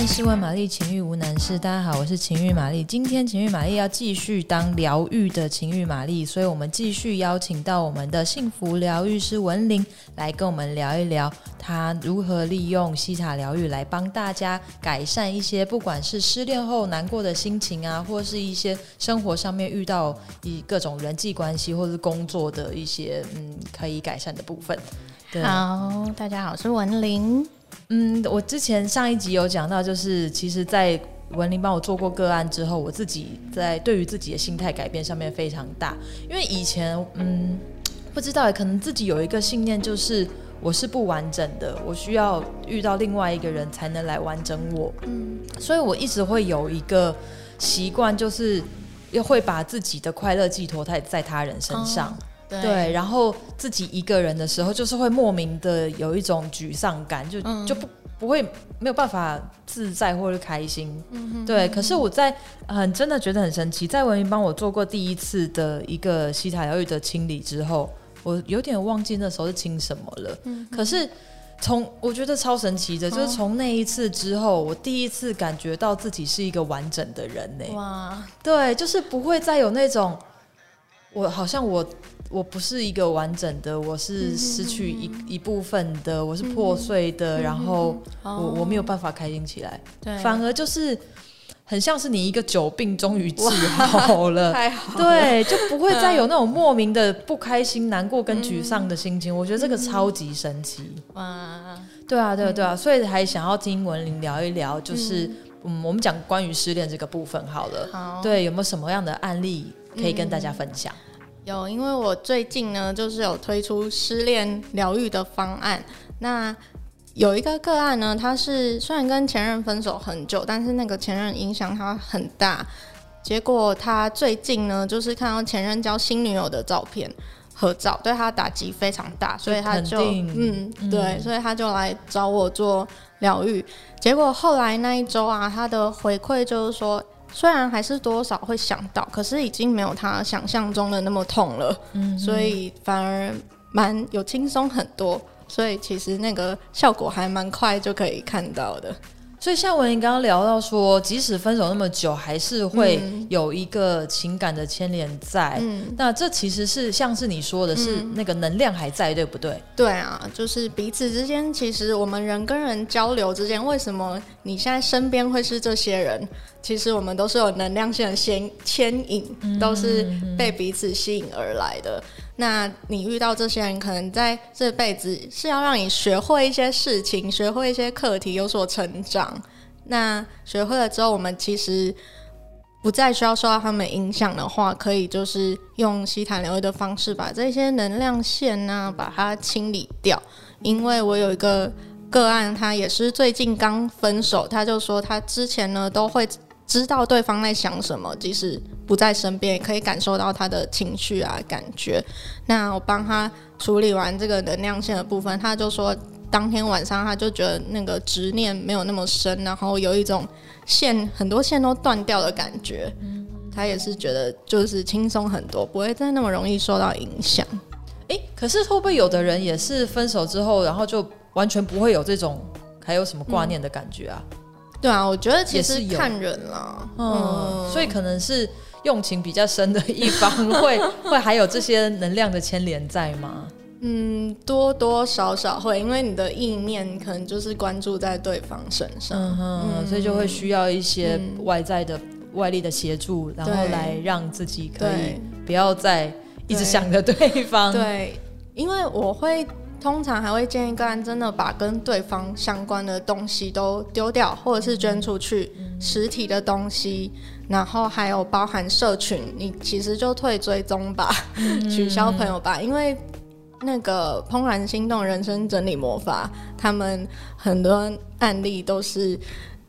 万事问玛丽，情欲无难事。大家好，我是情欲玛丽。今天情欲玛丽要继续当疗愈的情欲玛丽，所以我们继续邀请到我们的幸福疗愈师文玲来跟我们聊一聊，她如何利用西塔疗愈来帮大家改善一些不管是失恋后难过的心情啊，或是一些生活上面遇到以各种人际关系或是工作的一些嗯可以改善的部分。好，大家好，我是文玲。嗯，我之前上一集有讲到，就是其实，在文玲帮我做过个案之后，我自己在对于自己的心态改变上面非常大。因为以前，嗯，不知道，可能自己有一个信念，就是我是不完整的，我需要遇到另外一个人才能来完整我。嗯，所以我一直会有一个习惯，就是又会把自己的快乐寄托在在他人身上。哦对，对，然后自己一个人的时候，就是会莫名的有一种沮丧感，就、嗯、就不不会没有办法自在或者开心。嗯、哼对，可是我在很真的觉得很神奇，在文玲帮我做过第一次的一个西塔疗愈的清理之后，我有点忘记那时候是清什么了。嗯、可是从我觉得超神奇的，就是从那一次之后，我第一次感觉到自己是一个完整的人呢。哇，对，就是不会再有那种我好像我。我不是一个完整的，我是失去一、嗯、一部分的，我是破碎的，嗯、然后我、哦、我没有办法开心起来，对反而就是很像是你一个久病终于治好了，太好了，对，就不会再有那种莫名的不开心、难过跟沮丧的心情。嗯、我觉得这个超级神奇，哇，对啊，对啊，对啊，所以还想要听文玲聊一聊，就是嗯，嗯，我们讲关于失恋这个部分好了，好，对，有没有什么样的案例可以跟大家分享？嗯有，因为我最近呢，就是有推出失恋疗愈的方案。那有一个个案呢，他是虽然跟前任分手很久，但是那个前任影响他很大。结果他最近呢，就是看到前任交新女友的照片合照，对他打击非常大，所以他就嗯，对，所以他就来找我做疗愈。结果后来那一周啊，他的回馈就是说。虽然还是多少会想到，可是已经没有他想象中的那么痛了，嗯，所以反而蛮有轻松很多，所以其实那个效果还蛮快就可以看到的。所以夏文你刚刚聊到说，即使分手那么久，还是会有一个情感的牵连在。嗯，那这其实是像是你说的，是那个能量还在，嗯、对不对？对啊，就是彼此之间，其实我们人跟人交流之间，为什么你现在身边会是这些人？其实我们都是有能量线的牵牵引，都是被彼此吸引而来的。那你遇到这些人，可能在这辈子是要让你学会一些事情，学会一些课题，有所成长。那学会了之后，我们其实不再需要受到他们影响的话，可以就是用西塔疗愈的方式，把这些能量线呢、把它清理掉。因为我有一个个案，他也是最近刚分手，他就说他之前呢都会。知道对方在想什么，即使不在身边，也可以感受到他的情绪啊感觉。那我帮他处理完这个能量线的部分，他就说，当天晚上他就觉得那个执念没有那么深，然后有一种线很多线都断掉的感觉。他也是觉得就是轻松很多，不会再那么容易受到影响。诶，可是会不会有的人也是分手之后，然后就完全不会有这种还有什么挂念的感觉啊？对啊，我觉得其实看人了，嗯，所以可能是用情比较深的一方 会会还有这些能量的牵连在吗？嗯，多多少少会，因为你的意念可能就是关注在对方身上，嗯哼，嗯，所以就会需要一些外在的外力的协助，然后来让自己可以不要再一直想着对方。对，对，因为我会。通常还会建议个人真的把跟对方相关的东西都丢掉，或者是捐出去实体的东西，然后还有包含社群，你其实就退追踪吧，取消朋友吧，因为那个怦然心动人生整理魔法，他们很多案例都是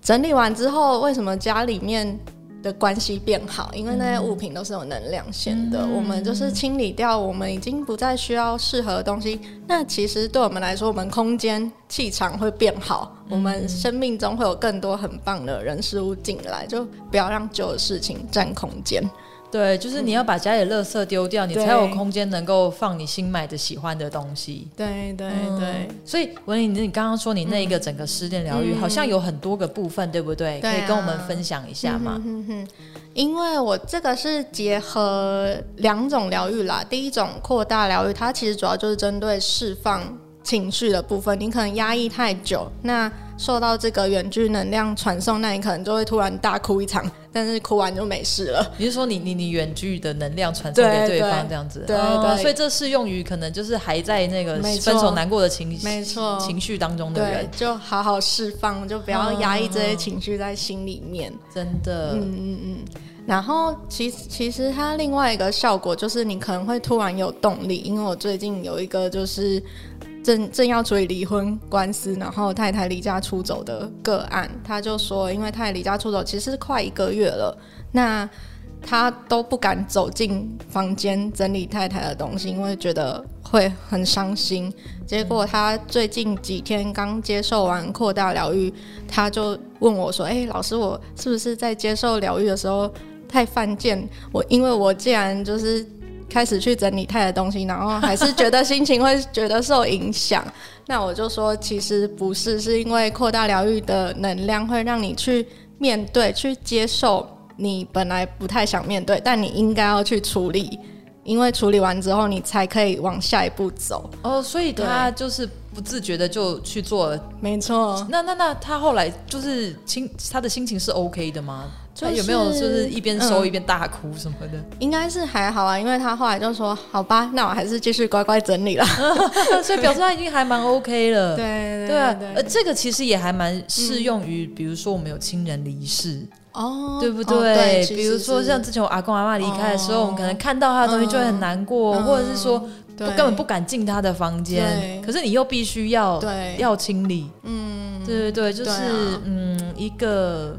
整理完之后，为什么家里面的关系变好，因为那些物品都是有能量线的。嗯、我们就是清理掉我们已经不再需要适合的东西，那其实对我们来说，我们空间气场会变好，嗯、我们生命中会有更多很棒的人事物进来，就不要让旧的事情占空间。对，就是你要把家里的垃圾丢掉，嗯、你才有空间能够放你新买的喜欢的东西。对对对。所以文玲，你刚刚说你那一个整个失恋疗愈，好像有很多个部分，对不对？对啊、可以跟我们分享一下吗？嗯哼哼因为我这个是结合两种疗愈啦，第一种扩大疗愈，它其实主要就是针对释放情绪的部分。你可能压抑太久，那受到这个远距能量传送，那你可能就会突然大哭一场，但是哭完就没事了。你是说你你你远距的能量传送给对方这样子？对对，所以这适用于可能就是还在那个分手难过的情没错情绪当中的人，就好好释放，就不要压抑这些情绪在心里面。真的，嗯嗯嗯。然后其实其实它另外一个效果就是你可能会突然有动力，因为我最近有一个就是正正要处理离婚官司，然后太太离家出走的个案，他就说，因为太太离家出走其实快一个月了，那他都不敢走进房间整理太太的东西，因为觉得会很伤心。结果他最近几天刚接受完扩大疗愈，他就问我说：“哎，老师，我是不是在接受疗愈的时候？”太犯贱，我因为我既然就是开始去整理太的东西，然后还是觉得心情会觉得受影响，那我就说其实不是，是因为扩大疗愈的能量会让你去面对、去接受你本来不太想面对，但你应该要去处理，因为处理完之后你才可以往下一步走。哦，所以他就是不自觉的就去做了，没错。那那那他后来就是心他的心情是 OK 的吗？他有没有就是一边收一边大哭什么的？嗯、应该是还好啊，因为他后来就说：“好吧，那我还是继续乖乖整理了。”所以表示他已经还蛮 OK 了。对对，对啊，呃，这个其实也还蛮适用于，比如说我们有亲人离世哦，对不对？哦、对比如说像之前我阿公阿妈离开的时候，哦、我们可能看到他的东西就会很难过，嗯、或者是说根本不敢进他的房间，可是你又必须要对要清理。嗯，对对对，就是、啊、嗯一个。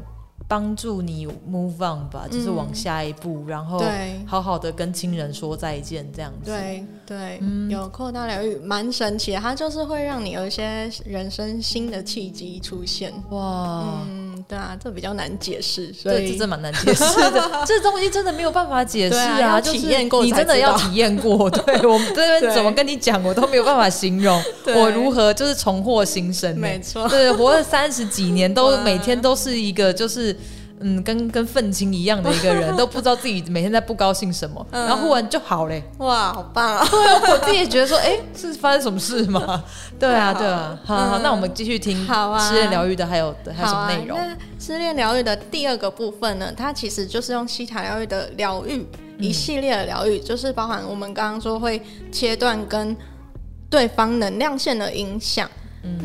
帮助你 move on 吧，就是往下一步，嗯、然后好好的跟亲人说再见，这样子。对对，嗯、有扩大疗愈，蛮神奇的，它就是会让你有一些人生新的契机出现。哇，嗯，对啊，这比较难解释，所以这真蛮难解释的。这东西真的没有办法解释啊，就是体验过，你真的要体验过。对，我们这边怎么跟你讲，我都没有办法形容我如何就是重获新生。没错，对，活了三十几年，都每天都是一个就是。嗯，跟跟愤青一样的一个人，都不知道自己每天在不高兴什么，嗯、然后忽然就好嘞，哇，好棒啊！我自己也觉得说，哎、欸，是发生什么事吗？对啊，对啊，好，好，那我们继续听好啊，失恋疗愈的还有还有什么内容？那失恋疗愈的第二个部分呢，它其实就是用西塔疗愈的疗愈一系列的疗愈，嗯、就是包含我们刚刚说会切断跟对方能量线的影响。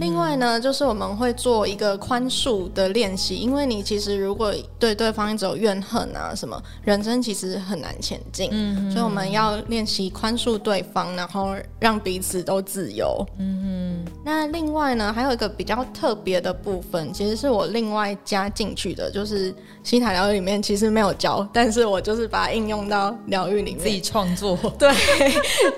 另外呢，就是我们会做一个宽恕的练习，因为你其实如果对对方一直有怨恨啊什么，人生其实很难前进。嗯，所以我们要练习宽恕对方，然后让彼此都自由。嗯哼，那另外呢，还有一个比较特别的部分，其实是我另外加进去的，就是西塔疗愈里面其实没有教，但是我就是把它应用到疗愈里面，自己创作。对，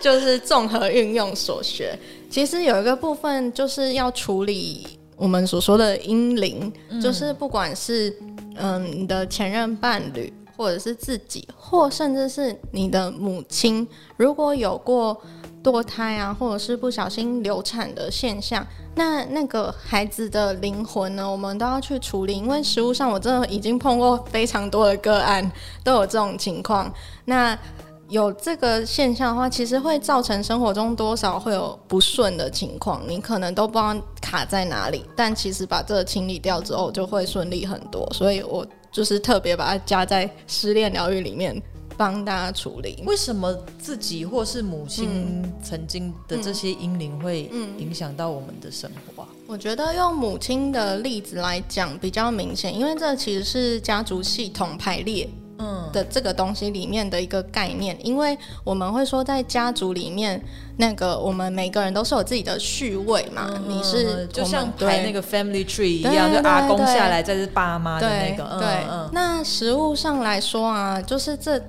就是综合运用所学。其实有一个部分就是要处理我们所说的阴灵，嗯、就是不管是嗯你的前任伴侣，或者是自己，或甚至是你的母亲，如果有过堕胎啊，或者是不小心流产的现象，那那个孩子的灵魂呢，我们都要去处理。因为实物上我真的已经碰过非常多的个案，都有这种情况。那有这个现象的话，其实会造成生活中多少会有不顺的情况，你可能都不知道卡在哪里。但其实把这个清理掉之后，就会顺利很多。所以我就是特别把它加在失恋疗愈里面，帮大家处理。为什么自己或是母亲曾经的这些阴灵会影响到我们的生活啊？我觉得用母亲的例子来讲比较明显，因为这其实是家族系统排列。嗯的这个东西里面的一个概念，因为我们会说在家族里面，那个我们每个人都是有自己的序位嘛。嗯、你是就像排那个 family tree 一样，就阿公下来再是爸妈的那个。对，那实物上来说啊，就是这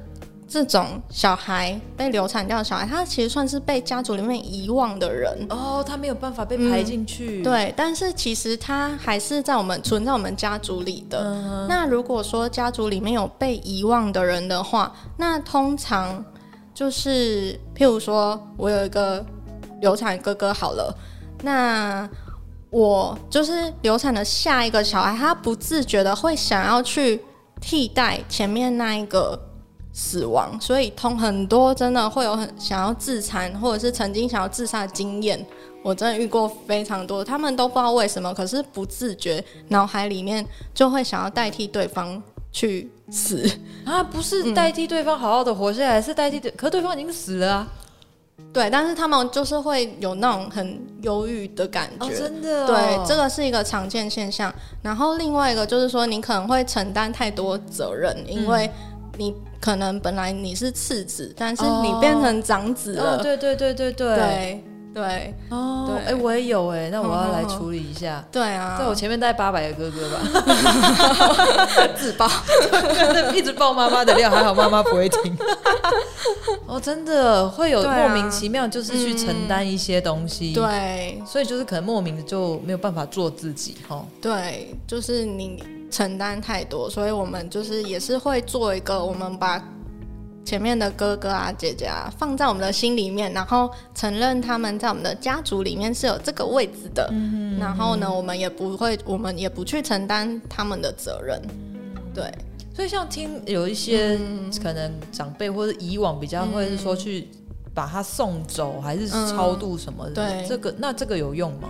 这种小孩被流产掉的小孩，他其实算是被家族里面遗忘的人哦，他没有办法被排进去。嗯。对，但是其实他还是在我们存在我们家族里的。嗯、那如果说家族里面有被遗忘的人的话，那通常就是譬如说我有一个流产哥哥好了，那我就是流产的下一个小孩，他不自觉的会想要去替代前面那一个。死亡，所以通很多真的会有很想要自残，或者是曾经想要自杀的经验。我真的遇过非常多，他们都不知道为什么，可是不自觉，脑海里面就会想要代替对方去死啊！不是代替对方好好的活下来，嗯、是代替对，可对方已经死了啊。对，但是他们就是会有那种很忧郁的感觉，哦、真的、哦。对，这个是一个常见现象。然后另外一个就是说，你可能会承担太多责任，因为你。可能本来你是次子，但是你变成长子了。哦、对对对对对对对哦，哎、欸，我也有哎，那我要来处理一下。对啊，在我前面带八百个哥哥吧，自爆，一直爆妈妈的料，还好妈妈不会听。哦，真的会有莫名其妙，就是去承担一些东西。对、啊，所以就是可能莫名的就没有办法做自己哈。对，就是你。承担太多，所以我们就是也是会做一个，我们把前面的哥哥啊、姐姐啊放在我们的心里面，然后承认他们在我们的家族里面是有这个位置的。嗯，然后呢，我们也不会，我们也不去承担他们的责任。对，所以像听有一些可能长辈或者以往比较会是说去把他送走，还是超度什么的，对，这个那这个有用吗？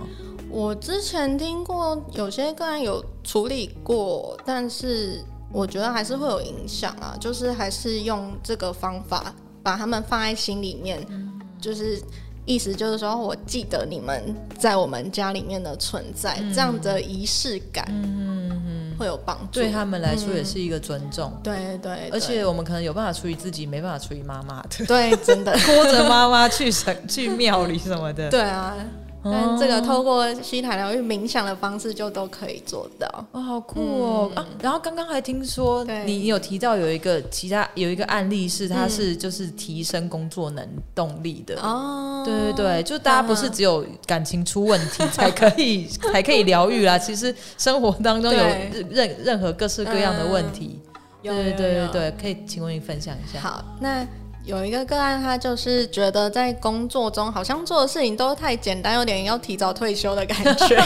我之前听过有些个案有处理过，但是我觉得还是会有影响啊。就是还是用这个方法把他们放在心里面，嗯、就是意思就是说，我记得你们在我们家里面的存在，嗯、这样的仪式感会有帮助。对他们来说也是一个尊重。对，对，而且我们可能有办法处理自己，没办法处理妈妈的。对，真的 拖着妈妈去神去庙里什么的。对啊。但这个透过西塔疗愈冥想的方式就都可以做到哦，好酷哦、嗯、啊！然后刚刚还听说你有提到有一个其他有一个案例是它是就是提升工作能动力的哦，对对对，就大家不是只有感情出问题才可以 才可以疗愈啦，其实生活当中有任任何各式各样的问题，对对对对对，可以请问你分享一下。好，那。有一个个案，他就是觉得在工作中好像做的事情都太简单，有点要提早退休的感觉，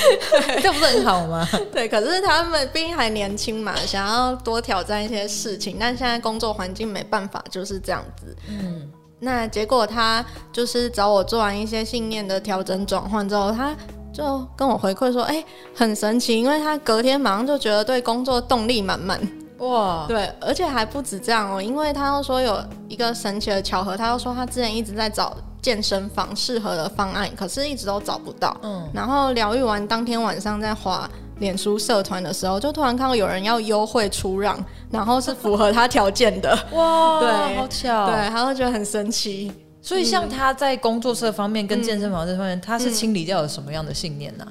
这不是很好吗？对，可是他们毕竟还年轻嘛，想要多挑战一些事情，但现在工作环境没办法，就是这样子。嗯，那结果他就是找我做完一些信念的调整转换之后，他就跟我回馈说：“哎、欸，很神奇，因为他隔天马上就觉得对工作动力满满。”哇，对，而且还不止这样哦，因为他又说有一个神奇的巧合，他又说他之前一直在找健身房适合的方案，可是一直都找不到。嗯，然后疗愈完当天晚上在滑脸书社团的时候，就突然看到有人要优惠出让，然后是符合他条件的。哇，对，好巧，对，他会觉得很神奇。所以像他在工作这方面跟健身房这方面，嗯、他是清理掉了什么样的信念呢、啊？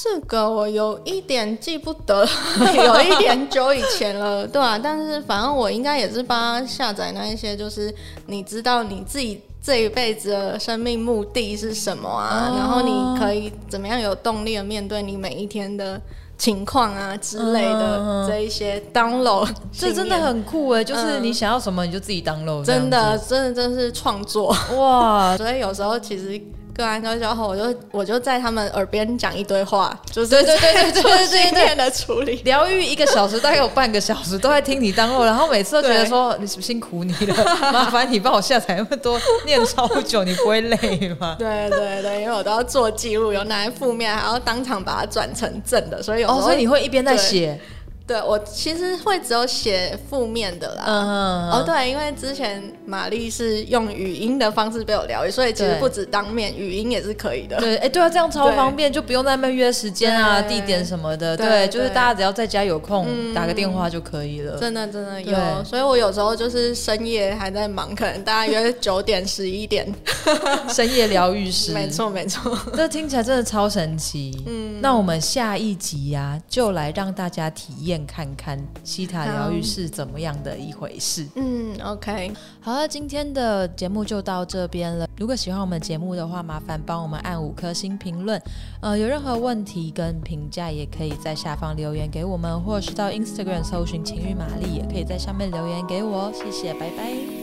这个我有一点记不得，有一点久以前了，对啊，但是反正我应该也是帮他下载那一些，就是你知道你自己这一辈子的生命目的是什么啊，哦、然后你可以怎么样有动力的面对你每一天的情况啊之类的这一些 download，这真的很酷哎，就是你想要什么你就自己 download，真的真的真的是创作。哇，所以有时候其实。对啊，然后，我就我就在他们耳边讲一堆话，就是对对对对 对对对对的处理疗愈一个小时，大概有半个小时都在听你当后，然后每次都觉得说你辛苦你了，麻烦你帮我下载那么多，念超久，你不会累吗？对对对，因为我都要做记录，有哪些负面，还要当场把它转成正的，所以有、哦、所以你会一边在写。对，我其实会只有写负面的啦。嗯。哦，对，因为之前玛丽是用语音的方式被我疗愈，所以其实不止当面，语音也是可以的。对，哎，对啊，这样超方便，就不用在那边约时间啊、地点什么的。对，就是大家只要在家有空打个电话就可以了。真的，真的有。所以我有时候就是深夜还在忙，可能大家约九点、十一点，深夜疗愈师。没错，没错。这听起来真的超神奇。嗯。那我们下一集呀，就来让大家体验。验看看西塔疗愈是怎么样的一回事。嗯，OK，好了，今天的节目就到这边了。如果喜欢我们节目的话，麻烦帮我们按五颗星评论。呃，有任何问题跟评价，也可以在下方留言给我们，或者是到 Instagram 搜寻情欲玛丽，也可以在上面留言给我。谢谢，拜拜。